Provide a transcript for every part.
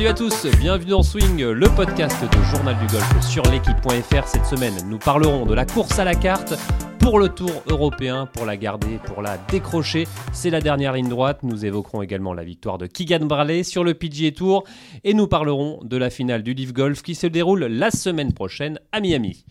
Salut à tous, bienvenue dans Swing, le podcast de Journal du Golf sur l'équipe.fr. Cette semaine, nous parlerons de la course à la carte pour le tour européen, pour la garder, pour la décrocher. C'est la dernière ligne droite. Nous évoquerons également la victoire de Keegan Bradley sur le PGA Tour et nous parlerons de la finale du Live Golf qui se déroule la semaine prochaine à Miami.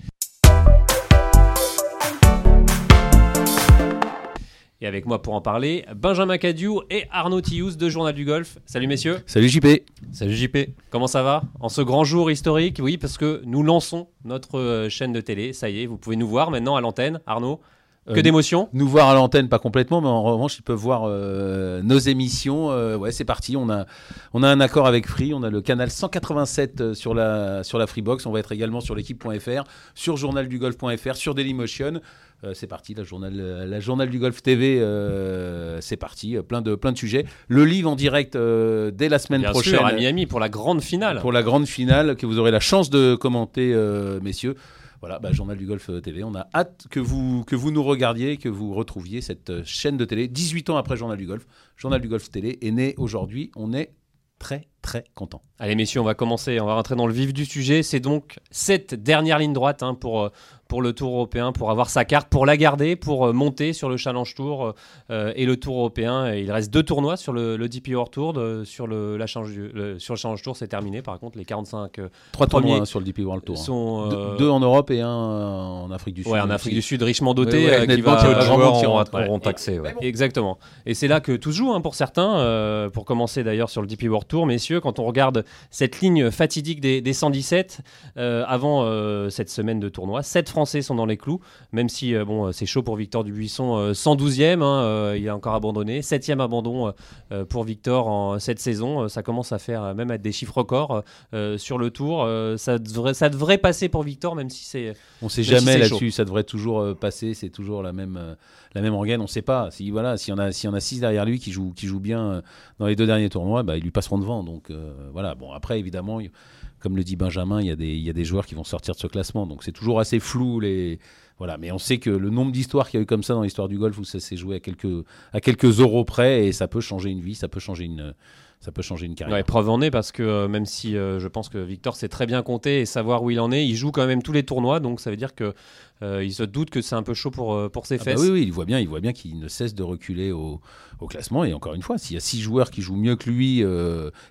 Et avec moi pour en parler, Benjamin Cadieu et Arnaud Tillous de Journal du Golf. Salut messieurs. Salut JP. Salut JP. Comment ça va? En ce grand jour historique, oui, parce que nous lançons notre euh, chaîne de télé. Ça y est, vous pouvez nous voir maintenant à l'antenne. Arnaud, que Euh, d'émotions? Nous voir à l'antenne, pas complètement, mais en revanche, ils peuvent voir euh, nos émissions. Euh, ouais, c'est parti. On a, on a un accord avec Free. On a le canal 187 euh, sur la, sur la Freebox. On va être également sur l'équipe.fr, sur journaldugolf.fr, sur Dailymotion. Euh, c'est parti, la journal, euh, la journal du golf TV, euh, c'est parti, plein de, plein de sujets. Le livre en direct euh, dès la semaine Bien prochaine sûr, à Miami pour la grande finale. pour la grande finale que vous aurez la chance de commenter, messieurs. Voilà, bah, Journal du Golf TV. On a hâte que vous, que vous nous regardiez, que vous retrouviez cette chaîne de télé. 18 ans après Journal du Golf. Journal du Golf Télé est né aujourd'hui. On est très, très content. Allez messieurs, on va commencer, on va rentrer dans le vif du sujet. C'est donc cette dernière ligne droite hein, pour, euh, pour le Tour européen, pour avoir sa carte, pour la garder, pour euh, monter sur le Challenge Tour euh, et le Tour européen. Et il reste deux tournois sur le, le DP World Tour. de- sur, le, la Challenge du- le- sur le Challenge Tour, c'est terminé. Par contre, les 45 euh, Trois tournois hein, sur le DP World Tour. hein. sont... Deux- euh, Deux en Europe et un en Afrique du Sud. Ouais, en Afrique du Sud, richement doté, Ouais, ouais, euh, qui va... qui auront, ouais. taxé. ouais. Exactement. Et c'est là que tout se joue hein, pour certains. euh, pour commencer d'ailleurs sur le DP World Tour, quand on regarde cette ligne fatidique des, des 117 euh, avant euh, cette semaine de tournoi, 7 Français sont dans les clous, même si euh, bon, c'est chaud pour Victor Dubuisson, euh, 112e, hein, il a encore abandonné, 7e abandon pour Victor en cette saison. Ça commence à faire même à des chiffres records sur le tour. Ça, devrait, ça devrait passer pour Victor, même si c'est. On sait Même si jamais là-dessus, ça devrait toujours passer, c'est toujours la même, la même rengaine, on sait pas. Si voilà, s'il y en a, s'il y en a six derrière lui qui jouent, qui jouent bien dans les deux derniers tournois, bah, ils lui passeront devant. Donc euh, voilà. Bon après évidemment, comme le dit Benjamin, il y a des, joueurs qui vont sortir de ce classement, donc c'est toujours assez flou. Voilà, mais on sait que le nombre d'histoires qu'il y a eu comme ça dans l'histoire du golf où ça s'est joué à quelques, à quelques euros près et ça peut changer une vie, ça peut changer une, ça peut changer une carrière. Ouais, preuve en est parce que euh, même si euh, je pense que Victor sait très bien compter et savoir où il en est, il joue quand même tous les tournois, donc ça veut dire que euh, il se doute que c'est un peu chaud pour, pour ses Ah bah fesses. oui, oui, il voit bien, il voit bien qu'il ne cesse de reculer au, au classement. Et encore une fois, s'il y a six joueurs qui jouent mieux que lui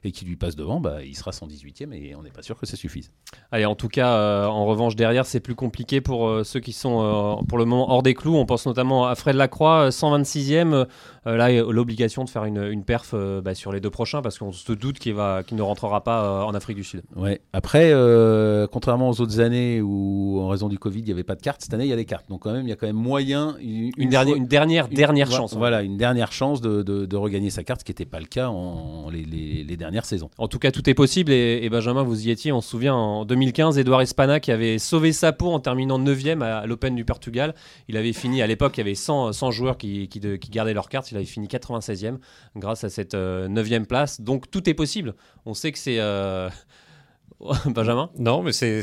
et qui lui passent devant, bah, il sera 118e et on n'est pas sûr que ça suffise. Allez, en tout cas, en revanche, derrière, c'est plus compliqué pour ceux qui sont pour le moment hors des clous. On pense notamment à Fred Lacroix, euh, 126e. Euh, là, l'obligation de faire une, une perf bah, sur les deux prochains parce qu'on se doute qu'il ne rentrera pas euh, en Afrique du Sud. Ouais. Après, euh, contrairement aux autres années où, en raison du Covid, il n'y avait pas de cartes, cette année, il y a des cartes. Donc quand même, il y a quand même moyen. Une, Une, dernière, fois- une dernière, une- dernière voilà, chance. hein. Voilà, une dernière chance de, de- de regagner sa carte, ce qui n'était pas le cas en les, les- les dernières saisons. En tout cas, tout est possible. Et, et Benjamin, vous y étiez. On se souvient en 2015, Edouard Espana qui avait sauvé sa peau en terminant 9e à l'Open du Portugal. Il avait fini, à l'époque, il y avait 100, 100 joueurs qui, qui, de- qui gardaient leur carte. Il avait fini 96e grâce à cette euh, 9e place. Donc tout est possible. On sait que c'est. euh, Benjamin Non, mais c'est-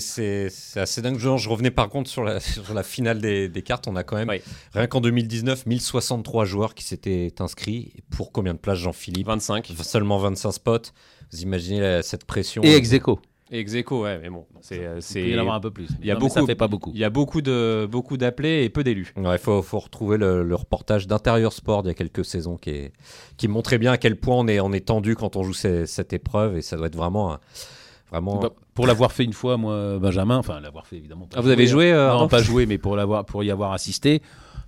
assez dingue. Genre, je revenais par contre sur la, sur la finale des, des cartes. On a quand même, Oui. rien qu'en 2019, 1063 joueurs qui s'étaient inscrits. Pour combien de places, Jean-Philippe? 25. Seulement 25 spots. Vous imaginez la- cette pression Et ex aequo. Ex aequo, ouais, mais bon. C'est. euh, Il c'est- y en avoir un peu plus. il y a Non, beaucoup- Ça fait pas beaucoup. Il y a beaucoup de beaucoup d'appelés et peu d'élus. Il faut, faut retrouver le, le reportage d'Intérieur Sport d'il y a quelques saisons qui, est, qui montrait bien à quel point on est, on est tendu quand on joue ces- cette épreuve. Et ça doit être vraiment. un- vraiment Bah, pour l'avoir fait une fois, moi, Benjamin, enfin l'avoir fait évidemment. Ah, vous avez joué euh, Non, pas joué, mais pour, l'avoir, pour y avoir assisté,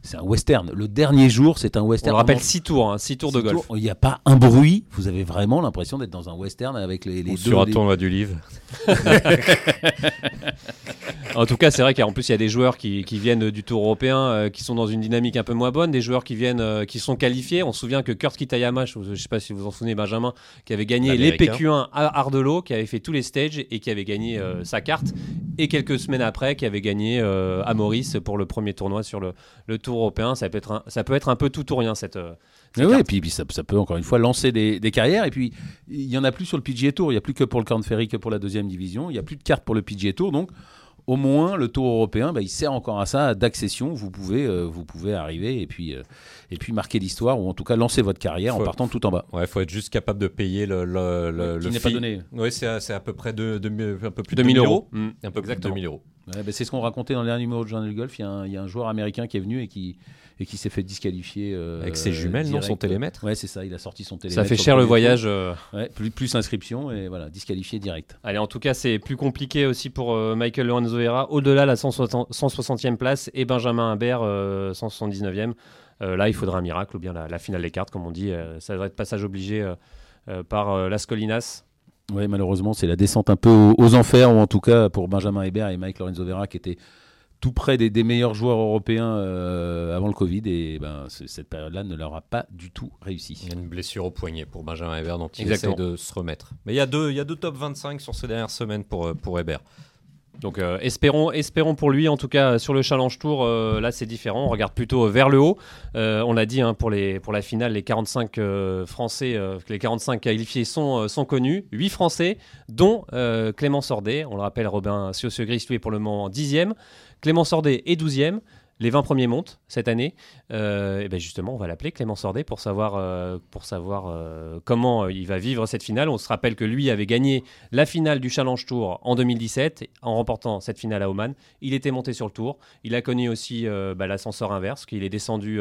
c'est un western. Le dernier jour, c'est un On western. le rappelle Vraiment, 6 tours, 6 tours de six golf. tours, Il n'y a pas un bruit. Vous avez vraiment l'impression d'être dans un western avec les, les ou deux. sur un les- tournoi du livre. En tout cas, c'est vrai qu'en plus, il y a des joueurs qui, qui viennent du Tour européen, euh, qui sont dans une dynamique un peu moins bonne, des joueurs qui viennent, euh, qui sont qualifiés. On se souvient que Kurt Kitayama, je ne sais pas si vous vous en souvenez, Benjamin, qui avait gagné les L'Américain. PQ1 à Ardelo, qui avait fait tous les stages et qui avait gagné euh, sa carte. Et quelques semaines après, qui avait gagné à Maurice pour le premier tournoi sur le, le Tour européen. Ça peut, être un, ça peut être un peu tout ou rien, cette. carte. et puis, puis ça, ça peut encore une fois lancer des, des carrières. Et puis, il y en a plus sur le PGA Tour. Il n'y a plus que pour le Corn Ferry que pour la deuxième division. Il n'y a plus de cartes pour le PGA Tour. Donc, au moins le Tour européen, bah, il sert encore à ça d'accession. Vous pouvez, euh, vous pouvez arriver et puis, euh, et puis marquer l'histoire ou en tout cas lancer votre carrière en partant tout en bas. Ouais, faut être juste capable de payer le, le, le, Qui le n'est pas donné. Oui, c'est à, c'est à peu près de, de- un peu plus de 2000 2000 euros. Mm. Un peu plus de Exactement. 2000 euros. Ouais, bah, c'est ce qu'on racontait dans le dernier numéro de Journal du Golf. Il y, a un, il y a un joueur américain qui est venu et qui, et qui s'est fait disqualifier. euh, Avec ses jumelles, non, direct. son télémètre Ouais, c'est ça. Il a sorti son télémètre. Ça fait cher le voyage. euh. Ouais, plus, plus inscription et voilà, disqualifié direct. Allez, en tout cas, c'est plus compliqué aussi pour euh, Michael Lorenzo. Au-delà de la 160 160e place et Benjamin Humbert, euh, 179e. Euh, là, il faudra un miracle ou bien la, la finale des cartes, comme on dit. Euh, ça devrait être passage obligé euh, euh, par euh, Las Colinas. Oui, malheureusement, c'est la descente un peu aux, aux enfers, ou en tout cas pour Benjamin Hébert et Mike Lorenzo Vera qui étaient tout près des, des meilleurs joueurs européens euh, avant le Covid. Et ben, ce- cette période-là ne leur a pas du tout réussi. Il y a une blessure au poignet pour Benjamin Hébert, donc il Exactement. essaie de se remettre. Mais il y a deux, il y a deux top 25 sur ces dernières semaines pour, pour Hébert. Donc euh, espérons, espérons pour lui, en tout cas euh, sur le Challenge Tour, euh, là c'est différent, on regarde plutôt vers le haut. Euh, on l'a dit hein, pour, la finale, les 45 euh, Français, euh, les 45 qualifiés sont, euh, connus, 8 Français, dont euh, Clément Sordet, on le rappelle, Robin Siosegris lui est pour le moment 10e, Clément Sordet est 12e, les 20 premiers montent cette année. Euh, et ben justement, on va l'appeler Clément Sordet pour savoir, euh, pour savoir euh, comment il va vivre cette finale. On se rappelle que lui avait gagné la finale du Challenge Tour en 2017 en remportant cette finale à Oman. Il était monté sur le Tour. Il a connu aussi bah, l'ascenseur inverse, qu'il est descendu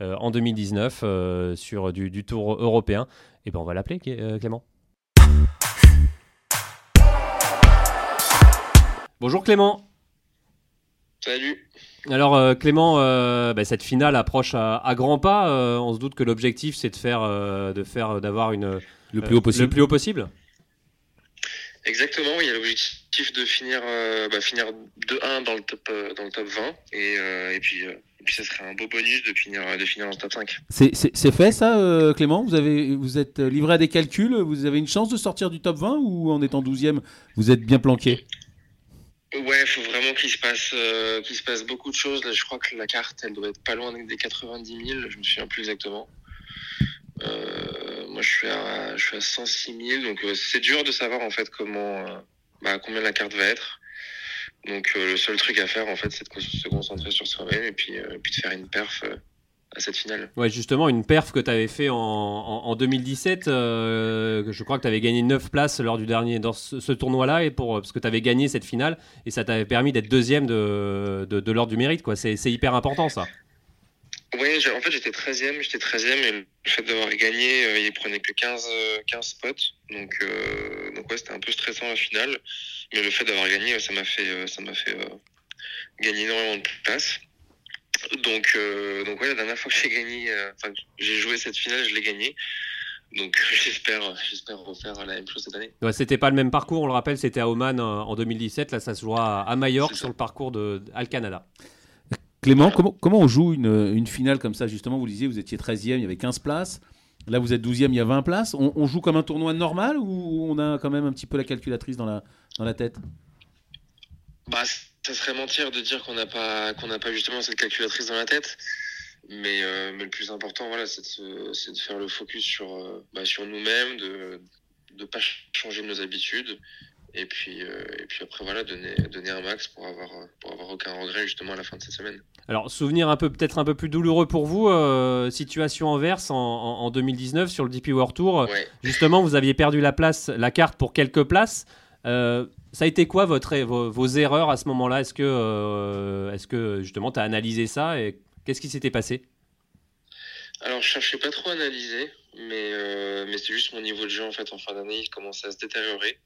en 2019 euh, sur du, Tour européen. Et ben on va l'appeler Clé- Clément. Bonjour Clément. Salut. Alors euh, Clément, euh, bah, cette finale approche à, à grands pas. Euh, on se doute que l'objectif c'est de faire, euh, de faire, d'avoir une Le plus haut euh, possible. Le plus haut possible. Exactement, il y a l'objectif de finir, euh, bah, finir 2-1 dans le top, euh, dans le top 20 et, euh, et puis, euh, et puis ça serait un beau bonus de finir, de finir dans le top 5. C'est- fait ça, euh, Clément? Vous, avez, vous êtes livré à des calculs? Vous avez une chance de sortir du top 20 ou en étant 12e, vous êtes bien planqué? Ouais, faut vraiment qu'il se passe, euh, qu'il se passe beaucoup de choses. Là, je crois que la carte, elle doit être pas loin des 90 000. Je me souviens plus exactement. Euh, moi, je suis à, je suis à 106 000. Donc, euh, c'est dur de savoir en fait comment, euh, bah, combien la carte va être. Donc, euh, le seul truc à faire en fait, c'est de se concentrer sur soi-même et puis, euh, et puis de faire une perf à cette finale. Ouais, justement, une perf que tu avais fait en, en- en 2017, euh, je crois que tu avais gagné 9 places lors du dernier, dans ce, ce tournoi-là, et pour, parce que tu avais gagné cette finale, et ça t'avait permis d'être deuxième de, de, de l'ordre du mérite. quoi. C'est hyper important, ça. J'ai- en fait, j'étais 13e, j'étais 13e, et le fait d'avoir gagné, euh, il prenait que 15, euh, 15 spots. Donc, euh, donc ouais, c'était un peu stressant la finale. Mais le fait d'avoir gagné, euh, ça m'a fait, euh, ça m'a fait euh, gagner énormément de place. Donc, euh, donc ouais, la dernière fois que j'ai gagné, euh, enfin, j'ai joué cette finale, je l'ai gagné. Donc, j'espère, j'espère refaire la même chose cette année. Ouais, c'était pas le même parcours, on le rappelle, c'était à Oman euh, en 2017. Là, ça se jouera à, Majorque sur le parcours de, Al Canada. Clément, comment, comment on joue une, une finale comme ça? Justement, vous le disiez, vous étiez 13e, il y avait 15 places. Là, vous êtes 12e, il y a 20 places. On, on joue comme un tournoi normal ou on a quand même un petit peu la calculatrice dans la, dans la tête? Bah, ça serait mentir de dire qu'on n'a pas qu'on n'a pas justement cette calculatrice dans la tête. Mais, euh, mais le plus important, voilà, c'est de, faire le focus sur, euh, bah, sur nous-mêmes, de ne pas ch- changer nos habitudes. Et puis, euh, et puis après, voilà, donner, donner un max pour avoir, pour avoir aucun regret justement à la fin de cette semaine. Alors, souvenir un peu peut-être un peu plus douloureux pour vous, euh, situation inverse en, en- en 2019 sur le DP World Tour. Ouais. Justement, vous aviez perdu la place, la carte pour quelques places. Euh, ça a été quoi votre, vos, erreurs à ce moment-là? Est-ce que, euh, est-ce que justement tu as analysé ça et qu'est-ce qui s'était passé? Alors, je cherchais pas trop à analyser, mais, euh, mais c'est juste mon niveau de jeu en fait en fin d'année, il commençait à se détériorer.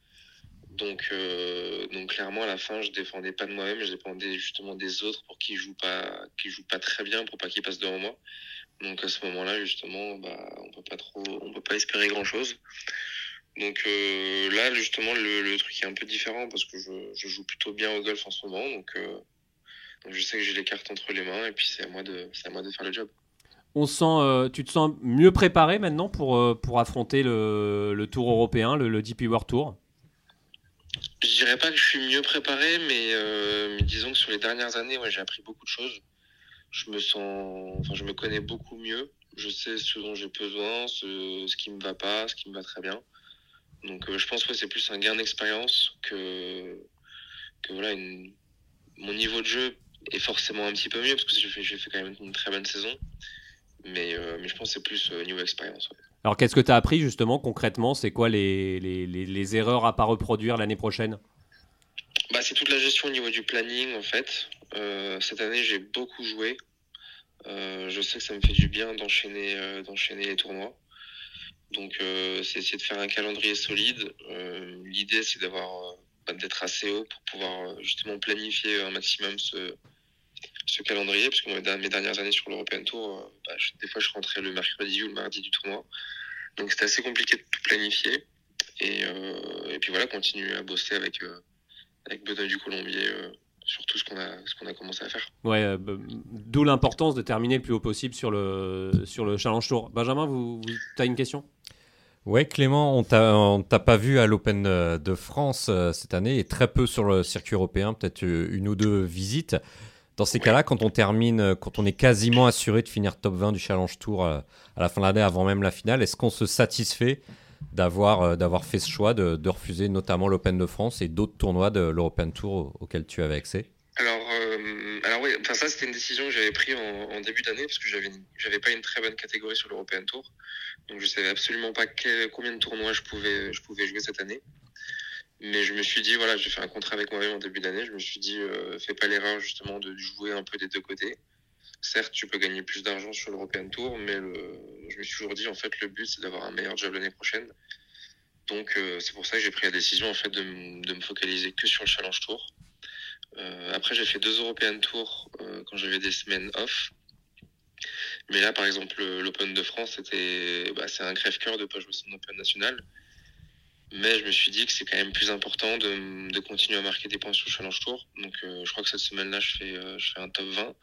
Donc, euh, donc clairement, à la fin, je défendais pas de moi-même, je dépendais justement des autres pour qu'ils jouent pas, jouent pas très bien, pour pas qu'ils passent devant moi. Donc à ce moment-là, justement, bah, on peut pas trop, on peut pas espérer grand-chose. Donc euh, là, justement, le, le truc est un peu différent parce que je, je joue plutôt bien au golf en ce moment, donc, euh, donc je sais que j'ai les cartes entre les mains et puis c'est à moi de, c'est à moi de faire le job. On sent, euh, tu te sens mieux préparé maintenant pour, pour affronter le, le Tour européen, le, le DP World Tour? Je dirais pas que je suis mieux préparé, mais, mais disons que sur les dernières années, ouais, j'ai appris beaucoup de choses. Je me sens, enfin, je me connais beaucoup mieux. Je sais ce dont j'ai besoin, ce, ce qui me va pas, ce qui me va très bien. Donc, euh, je pense que c'est plus un gain d'expérience que, que voilà, une, mon niveau de jeu est forcément un petit peu mieux parce que j'ai fait, fait, quand même une très bonne saison. Mais, mais je pense que c'est plus au niveau expérience. Alors, qu'est-ce que tu as appris justement concrètement? C'est quoi les, les, les, erreurs à pas reproduire l'année prochaine? Bah, C'est toute la gestion au niveau du planning en fait. Euh, cette année, j'ai beaucoup joué. Euh, je sais que ça me fait du bien d'enchaîner euh, d'enchaîner les tournois. Donc, c'est essayer de faire un calendrier solide. L'idée, c'est d'avoir bah, d'être assez haut pour pouvoir justement planifier un maximum ce, ce calendrier, parce que mes dernières années sur l'European Tour, euh, bah, des fois je rentrais le mercredi ou le mardi du tournoi. Donc c'était assez compliqué de tout planifier. Et, euh, et, puis voilà, continuer à bosser avec, euh, avec Benoît du Colombier sur tout ce qu'on a, ce a commencé à faire. Ouais, d'où l'importance de terminer le plus haut possible sur le, sur le Challenge Tour. Benjamin, vous, vous as une question? Ouais, Clément, on t'a pas vu à l'Open de France cette année et très peu sur le circuit européen, peut-être une ou deux visites. Dans ces cas-là, quand on termine, euh, quand on est quasiment assuré de finir top 20 du Challenge Tour euh, à la fin de l'année avant même la finale, est-ce qu'on se satisfait d'avoir euh, d'avoir fait ce choix de, refuser notamment l'Open de France et d'autres tournois de l'European Tour auxquels tu avais accès alors, alors oui, enfin ça c'était une décision que j'avais prise en, début d'année parce que j'avais j'avais pas une très bonne catégorie sur l'European Tour, donc je savais absolument pas combien de tournois je pouvais je pouvais jouer cette année. Mais je me suis dit, voilà, j'ai fait un contrat avec moi-même en début d'année. Je me suis dit, euh, fais pas l'erreur justement de jouer un peu des deux côtés. Certes, tu peux gagner plus d'argent sur l'European Tour, mais je me suis toujours dit, en fait, le but, c'est d'avoir un meilleur job l'année prochaine. Donc, euh, c'est pour ça que j'ai pris la décision, en fait, de, de, me focaliser que sur le Challenge Tour. Euh, après, j'ai fait deux European Tours euh, quand j'avais des semaines off. Mais là, par exemple, l'Open de France, c'était, bah, c'est un crève-cœur de pas jouer son Open national. Mais je me suis dit que c'est quand même plus important de, continuer à marquer des points sur le Challenge Tour. Donc je crois que cette semaine-là, je fais un top 20.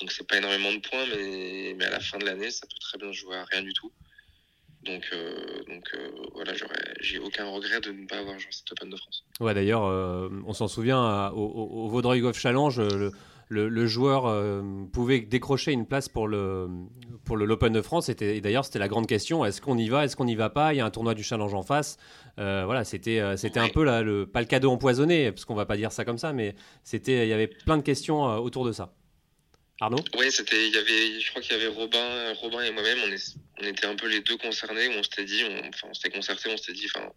Donc c'est pas énormément de points, mais, mais à la fin de l'année, ça peut très bien jouer à rien du tout. Donc, euh, donc voilà, j'ai aucun regret de ne pas avoir joué cette Open de France. Ouais, d'ailleurs, on s'en souvient au, au, Vaudreuil Golf Challenge. Le le, joueur euh, pouvait décrocher une place pour le pour l'Open de France. Et d'ailleurs, c'était la grande question est-ce qu'on y va? Est-ce qu'on n'y va pas? Il y a un tournoi du challenge en face. Euh, voilà, c'était euh, un peu là, le, pas le cadeau empoisonné, parce qu'on va pas dire ça comme ça, mais c'était il y avait plein de questions autour de ça. Arnaud Oui, c'était il y avait je crois qu'il y avait Robin, Robin et moi-même, on, on était un peu les deux concernés. On s'était dit, on, enfin, on s'était concerté, on s'était dit, enfin,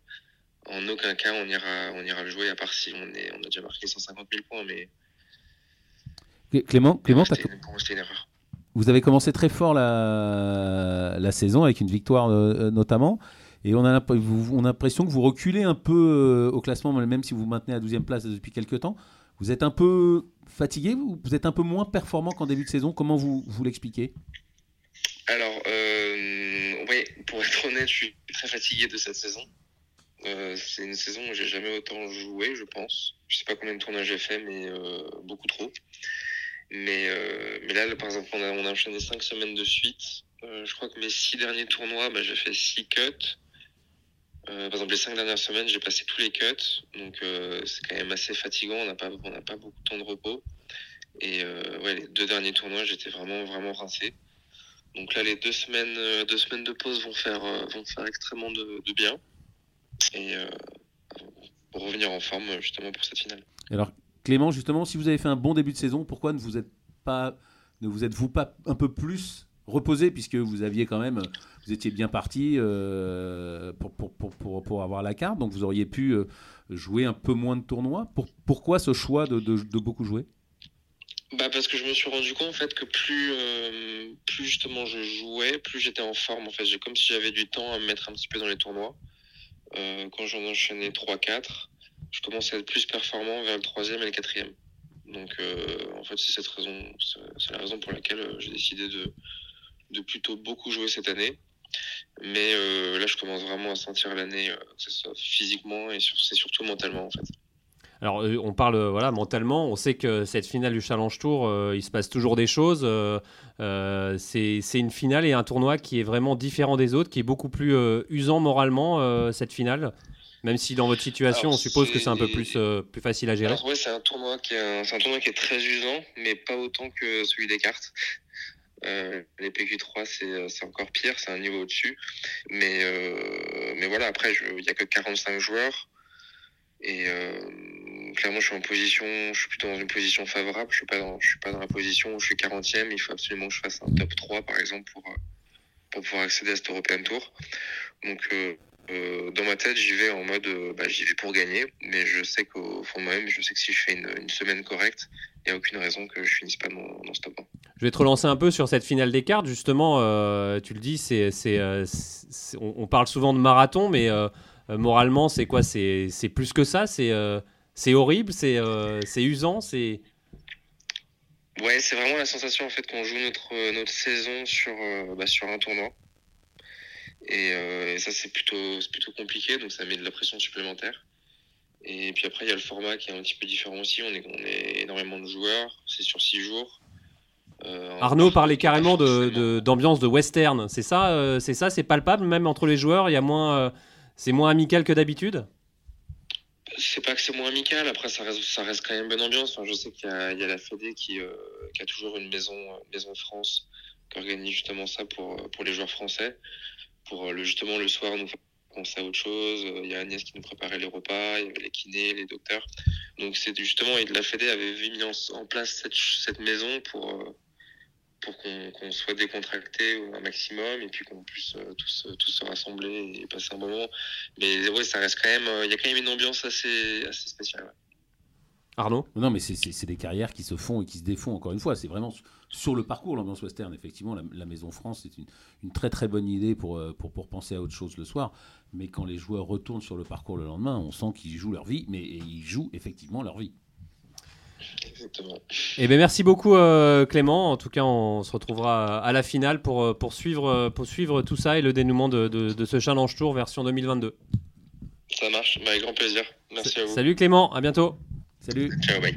en aucun cas on ira on ira le jouer à part si on est on a déjà marqué 150 000 points, mais Clément, Clément vous avez commencé très fort la, la saison avec une victoire euh, euh, notamment. Et on a, on a l'impression que vous reculez un peu euh, au classement, même si vous vous maintenez à 12e place depuis quelques temps. Vous êtes un peu fatigué, vous, vous êtes un peu moins performant qu'en début de saison? Comment vous, l'expliquez? Alors, oui, pour être honnête, je suis très fatigué de cette saison. c'est une saison où j'ai jamais autant joué, je pense. Je sais pas combien de tournages j'ai fait, mais beaucoup trop. Mais, euh, là, par exemple, on a, enchaîné cinq semaines de suite. Euh, je crois que mes six derniers tournois, bah, j'ai fait six cuts. Euh, par exemple, les cinq dernières semaines, j'ai passé tous les cuts. Donc, euh, c'est quand même assez fatigant. On n'a pas, on n'a pas beaucoup de temps de repos. Et euh, ouais, les deux derniers tournois, j'étais vraiment, vraiment rincé. Donc là, les deux semaines, deux semaines de pause vont faire, vont faire extrêmement de, bien. Et pour revenir en forme, justement, pour cette finale. Alors, Clément, justement, si vous avez fait un bon début de saison, pourquoi ne vous êtes pas, ne vous êtes-vous pas un peu plus reposé puisque vous aviez quand même, vous étiez bien parti euh, pour, pour, pour, pour, avoir la carte, donc vous auriez pu euh, jouer un peu moins de tournois. Pour, pourquoi ce choix de, de, beaucoup jouer? Bah parce que je me suis rendu compte en fait que plus euh, plus justement je jouais, plus j'étais en forme en fait. J'ai comme si j'avais du temps à me mettre un petit peu dans les tournois. quand j'en enchaînais 3-4, je commence à être plus performant vers le troisième et le quatrième. Donc, en fait, c'est cette raison, c'est la raison pour laquelle j'ai décidé de, de plutôt beaucoup jouer cette année. Mais euh, là, je commence vraiment à sentir l'année, physiquement et c'est surtout mentalement, en fait. Alors, on parle voilà mentalement. On sait que cette finale du Challenge Tour, il se passe toujours des choses. c'est une finale et un tournoi qui est vraiment différent des autres, qui est beaucoup plus usant moralement cette finale. Même si dans votre situation, on suppose que c'est un peu plus, euh, plus facile à gérer. C'est un, tournoi qui est un, un tournoi qui est très usant, mais pas autant que celui des cartes. Euh, les PQ3, c'est encore pire, c'est un niveau au-dessus. Mais, euh, mais voilà, après, il n'y a que 45 joueurs. Et euh, clairement, je suis en position, je suis plutôt dans une position favorable. Je suis suis pas dans la position où je suis 40e. Il faut absolument que je fasse un top 3, par exemple, pour, euh, pour pouvoir accéder à cet European Tour. Donc, euh, dans ma tête, j'y vais en mode, euh, bah, j'y vais pour gagner. Mais je sais qu'au fond de moi-même, je sais que si je fais une, une semaine correcte, il n'y a aucune raison que je finisse pas dans, dans ce top 1. Je vais te relancer un peu sur cette finale des cartes. Justement, euh, tu le dis, c'est, c'est, on, on parle souvent de marathon, mais moralement, c'est quoi? C'est, c'est plus que ça? C'est, c'est horrible, c'est, c'est usant, c'est. Ouais, c'est vraiment la sensation en fait qu'on joue notre notre saison sur bah, sur un tournoi. Et, euh, et ça c'est plutôt plutôt compliqué, donc ça met de la pression supplémentaire. Et puis après il y a le format qui est un petit peu différent aussi. On est on est énormément de joueurs, c'est sur six jours. Euh, Arnaud parlait carrément de, forcément- de- d'ambiance de western. C'est ça, euh, c'est ça, c'est palpable même entre les joueurs. Il y a moins, c'est moins amical que d'habitude? C'est pas que c'est moins amical, après ça reste, ça reste quand même bonne ambiance. Enfin, je sais qu'il y y a la Fédé qui, euh, qui a toujours une maison, euh, maison France qui organise justement ça pour, pour les joueurs français. Pour euh, justement le soir nous penser à autre chose. Euh, Il y a Agnès qui nous préparait les repas, il y avait les kinés, les docteurs. Donc c'est justement, et la Fédé avait mis en, place cette, maison pour, euh, pour qu'on soit décontracté un maximum et puis qu'on puisse tous, tous se rassembler et passer un moment. Mais ouais, ça reste quand même. Il y a quand même une ambiance assez, assez spéciale. Arnaud Non, mais c'est- des carrières qui se font et qui se défont, encore une fois. C'est vraiment su- sur le parcours, l'ambiance western. Effectivement, la, la Maison France, c'est une, une très très bonne idée pour, euh, pour, pour penser à autre chose le soir. Mais quand les joueurs retournent sur le parcours le lendemain, on sent qu'ils jouent leur vie, mais ils jouent effectivement leur vie. Exactement. Eh ben merci beaucoup euh, Clément. En tout cas, on se retrouvera à la finale pour, euh, pour, suivre, pour suivre tout ça et le dénouement de, de- de ce Challenge Tour version 2022. Ça marche, bah, avec grand plaisir. Merci à vous. Salut Clément, à bientôt. Salut Ciao, bye.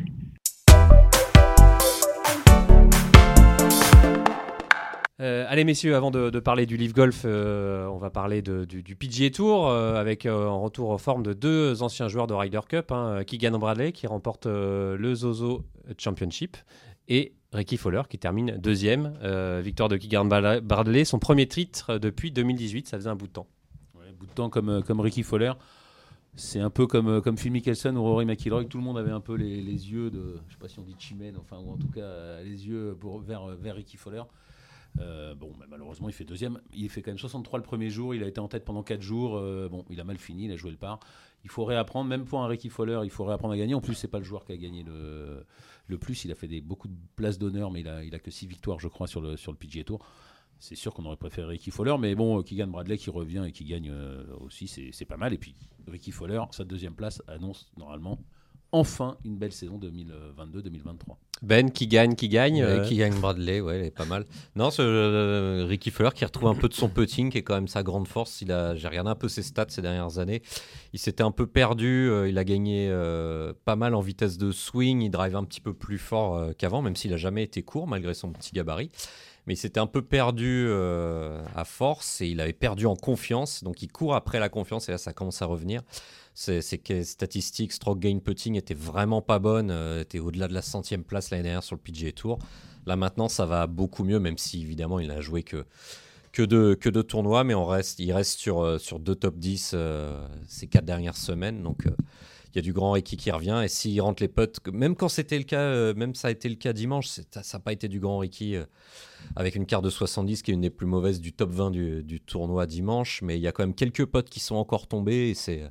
Euh, allez messieurs, avant de, de parler du Leaf Golf, euh, on va parler de- du, du PGA Tour euh, avec euh, en retour en forme de deux anciens joueurs de Ryder Cup, hein, Keegan Bradley qui remporte euh, le Zozo Championship et Ricky Fowler qui termine deuxième. Euh, victoire de Keegan Bradley- son premier titre depuis 2018, ça faisait un bout de temps. Ouais, bout de temps comme, comme Ricky Fowler. C'est un peu comme, euh, comme Phil Mickelson ou Rory McIlroy. Tout le monde avait un peu les, les yeux de, je sais pas si on dit chimène, enfin, ou en tout cas euh, les yeux pour, vers, vers Ricky Fowler. Euh, bon, malheureusement, il fait deuxième. Il fait quand même 63 le premier jour. Il a été en tête pendant 4 jours. Euh, bon, il a mal fini. Il a joué le par. Il faut réapprendre, même pour un Ricky Fowler, il faut réapprendre à gagner. En plus, c'est pas le joueur qui a gagné le, le plus. Il a fait des, beaucoup de places d'honneur, mais il a, il a que 6 victoires, je crois, sur le, sur le PGA Tour. C'est sûr qu'on aurait préféré Ricky Fowler, mais bon, Keegan Bradley qui revient et qui gagne euh, aussi, c'est pas mal. Et puis Ricky Fowler, sa deuxième place annonce normalement enfin une belle saison 2022-2023. Ben qui gagne, qui gagne. Euh, euh, Qui gagne Bradley, ouais, elle est pas mal. Non, ce euh, Ricky Fowler qui retrouve un peu de son putting, qui est quand même sa grande force. Il a, j'ai regardé un peu ses stats ces dernières années. Il s'était un peu perdu. euh, il a gagné euh, pas mal en vitesse de swing. Il drive un petit peu plus fort euh, qu'avant, même s'il a jamais été court malgré son petit gabarit. Mais il s'était un peu perdu euh, à force et il avait perdu en confiance. Donc il court après la confiance et là ça commence à revenir. Ses, statistiques stroke gain putting étaient vraiment pas bonnes. euh, était au-delà de la centième place l'année dernière sur le PGA Tour. Là maintenant ça va beaucoup mieux, même si évidemment il n'a joué que que deux, que deux tournois, mais on reste, il reste sur, euh, sur deux top 10 euh, ces quatre dernières semaines. Donc il y a du grand Ricky qui revient. Et s'il rentre les potes, même quand c'était le cas, euh, même ça a été le cas dimanche, ça n'a pas été du grand Ricky euh, avec une carte de 70 qui est une des plus mauvaises du top 20 du, tournoi dimanche. Mais il y a quand même quelques potes qui sont encore tombés et c'est.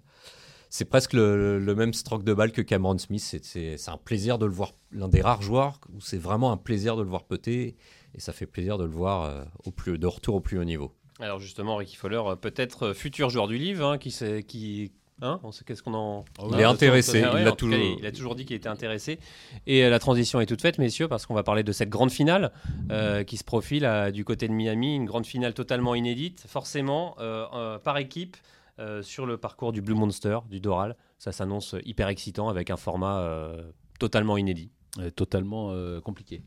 C'est presque le, même stroke de balle que Cameron Smith. C'est- un plaisir de le voir, l'un des rares joueurs où c'est vraiment un plaisir de le voir peter et ça fait plaisir de le voir euh, au plus, de retour au plus haut niveau. Alors justement, Ricky Fowler, peut-être futur joueur du livre, hein, qui, qui, hein, on sait qu'est-ce qu'on en. Il est intéressé, Ah ouais, il cas, a toujours dit qu'il était intéressé. Et euh, la transition est toute faite, messieurs, parce qu'on va parler de cette grande finale euh, qui se profile euh, du côté de Miami, une grande finale totalement inédite, forcément euh, euh, par équipe euh, sur le parcours du Blue Monster, du Doral. Ça s'annonce hyper excitant avec un format euh, totalement inédit. Totalement euh, compliqué.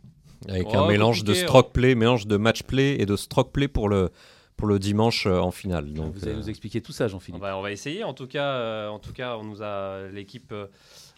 Avec Oh, un mélange de stroke play, mélange de match play et de stroke play pour le, pour le dimanche euh, en finale. Donc, Vous allez euh, nous expliquer tout ça, On Jean-Philippe. va, on va essayer. En tout cas, euh, en tout cas, on nous a l'équipe, euh,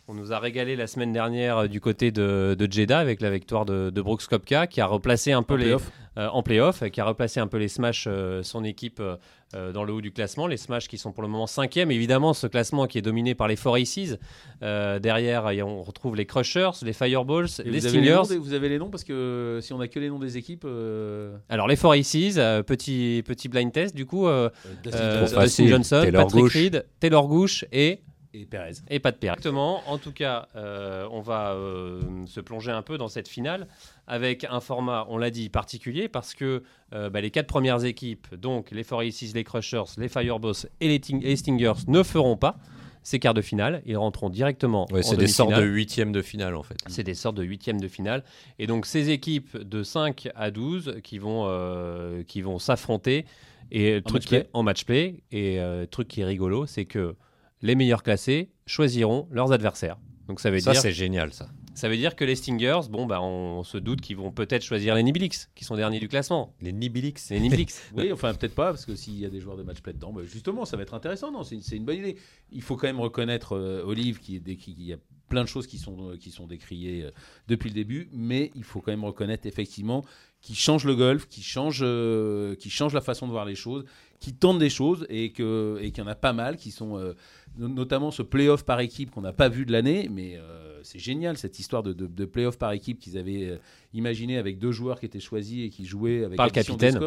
on nous a régalé la semaine dernière euh, du côté de, de Jeddah avec la victoire de, de Brooks Kopka qui a replacé un peu En les, playoff. euh, en playoff, qui a replacé un peu les Smash, euh, son équipe, euh, euh, dans le haut du classement. Les Smash qui sont pour le moment cinquième. Évidemment, ce classement qui est dominé par les Four Aces. Euh, derrière, on retrouve les Crushers, les Fireballs, Et les vous, avez les noms Stingers. des- vous avez les noms parce que si on a que les noms des équipes, euh, Alors, les Four Aces, euh, petit, petit blind test, du coup, euh, Dustin euh, Johnson Dustin facile. Johnson, Taylor Patrick Gooch. Reed, Taylor Gooch et et Perez. et pas de pire. Exactement. En tout cas, euh, on va euh, se plonger un peu dans cette finale avec un format, on l'a dit, particulier parce que euh, bah, les quatre premières équipes, donc les Four Aces, les Crushers, les Fireballs et les, Ting- et les Stingers, ne feront pas ces quarts de finale. Ils rentreront directement Ouais, en c'est des sortes de huitièmes de finale en fait. C'est des sortes de huitièmes de finale. Et donc, ces équipes de 5 à 12 qui vont, euh, qui vont s'affronter. Et le En truc match qui est play. en match play. Et euh, le truc qui est rigolo, c'est que les meilleurs classés choisiront leurs adversaires. Donc, ça veut, Ça dire, c'est génial ça. ça veut dire que les Stingers, bon, bah, on, se doute qu'ils vont peut-être choisir les Nibilix, qui sont derniers du classement. Les Nibilix. Les Nibilix. Oui, enfin peut-être pas, parce que s'il y a des joueurs de match play dedans, bah, justement, ça va être intéressant. Non, c'est c'est une bonne idée. Il faut quand même reconnaître euh, Olive, qui est décrit, il y a plein de choses qui sont, euh, qui sont décriées euh, depuis le début, mais il faut quand même reconnaître effectivement qu'il change le golf, qu'il change, euh, qu'il change la façon de voir les choses, qui tente des choses et que et qu'il y en a pas mal qui sont euh, notamment ce playoff par équipe qu'on n'a pas vu de l'année, mais euh, c'est génial cette histoire de, de, de playoff par équipe qu'ils avaient euh, imaginé avec deux joueurs qui étaient choisis et qui jouaient avec Par le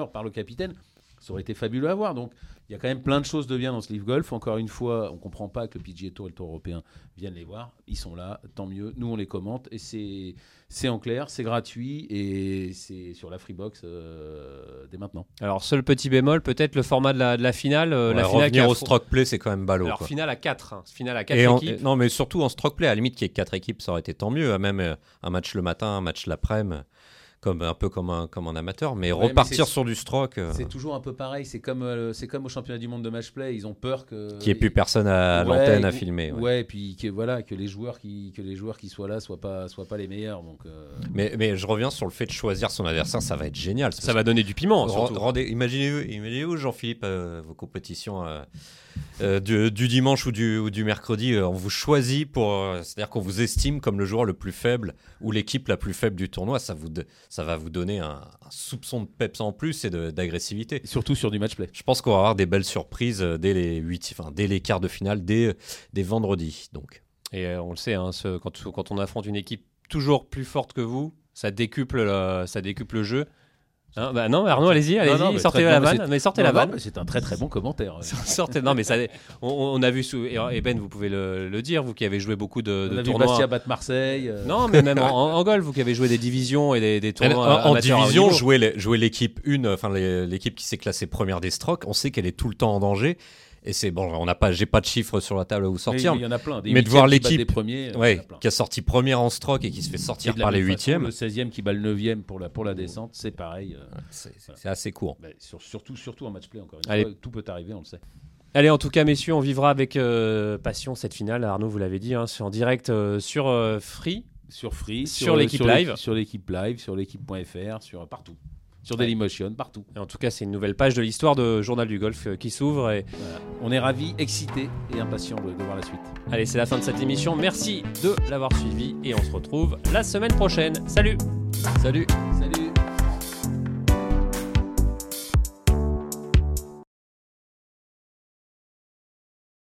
par capitaine. Ça aurait été fabuleux à voir. Donc il y a quand même plein de choses de bien dans ce Live Golf. Encore une fois, on comprend pas que le PGA Tour et le Tour européen viennent les voir. Ils sont là, tant mieux. Nous on les commente et c'est c'est en clair, c'est gratuit et c'est sur la Freebox euh, dès maintenant. Alors, seul petit bémol, peut-être le format de la, de la finale. euh, Ouais, la finale qui revenir a au fro- stroke play, c'est quand même ballot. Alors, quoi. finale à 4. Finale à 4 Et en- équipes. non, mais surtout en stroke play, à la limite qu'il y ait quatre équipes, ça aurait été tant mieux. hein, Même euh, un match le matin, un match l'après-midi, comme un peu comme un, comme un amateur. Mais Ouais, repartir sur du stroke, euh, C'est toujours un peu pareil. C'est comme euh, c'est comme au championnat du monde de match play. Ils ont peur que qu'il n'y ait plus personne à Ouais, l'antenne à filmer. ouais. Ouais, et puis que voilà que les joueurs qui que les joueurs qui soient là soient pas soient pas les meilleurs. Donc euh, Mais, mais je reviens sur le fait de choisir son adversaire, ça va être génial. Ça va donner du piment, Imaginez-vous, imaginez-vous, Jean-Philippe, euh, vos compétitions euh, du, du dimanche ou du, ou du mercredi, euh, on vous choisit pour, euh, c'est-à-dire qu'on vous estime comme le joueur le plus faible ou l'équipe la plus faible du tournoi. Ça, vous, ça va vous donner un, un soupçon de peps en plus et d'agressivité. surtout sur du match play. Je pense qu'on va avoir des belles surprises euh, dès les enfin dès les quarts de finale, dès, dès vendredi. Donc. Et euh, on le sait, hein, ce- quand, quand on affronte une équipe toujours plus forte que vous, ça décuple, le- ça décuple le jeu. Hein, bah non, Arnaud, allez-y, allez-y, non, sortez la vanne, c'est- mais sortez Non, la vanne. C'est un très très bon commentaire. Sortez, non, mais ça, on, on a vu, sous, et Ben, vous pouvez le, le dire, vous qui avez joué beaucoup de, On de a vu tournois. Bastia battre Marseille. euh, Non, mais même en, en golf, vous qui avez joué des divisions et des, des En, tournois en haut division, jouer les- jouer l'équipe 1, enfin l'équipe qui s'est classée première des strokes, on sait qu'elle est tout le temps en danger. Et c'est bon, on n'a pas, j'ai pas de chiffres sur la table à vous mais sortir. Il y en a plein. Des Mais de voir qui l'équipe, en Ouais, qui a sorti première en stroke et qui se fait sortir par les huitièmes. Le 16e qui bat le 9e pour la, pour la descente, c'est pareil. euh, C'est assez court. bah, sur- surtout, surtout en match play, encore une Allez. fois. Tout peut arriver, on le sait. Allez, en tout cas, messieurs, on vivra avec euh, passion cette finale. Arnaud, vous l'avez dit, hein, c'est en direct euh, sur euh, Free. Sur Free, Sur l'équipe l'équi- live. Sur l'équipe live, sur l'équipe.fr, sur partout. Sur Dailymotion, partout. Et en tout cas, c'est une nouvelle page de l'histoire de Journal du Golf euh, qui s'ouvre. Et Voilà. On est ravis, excités et impatients de, de voir la suite. allez, c'est la fin de cette émission. Merci de l'avoir suivi et on se retrouve la semaine prochaine. Salut Salut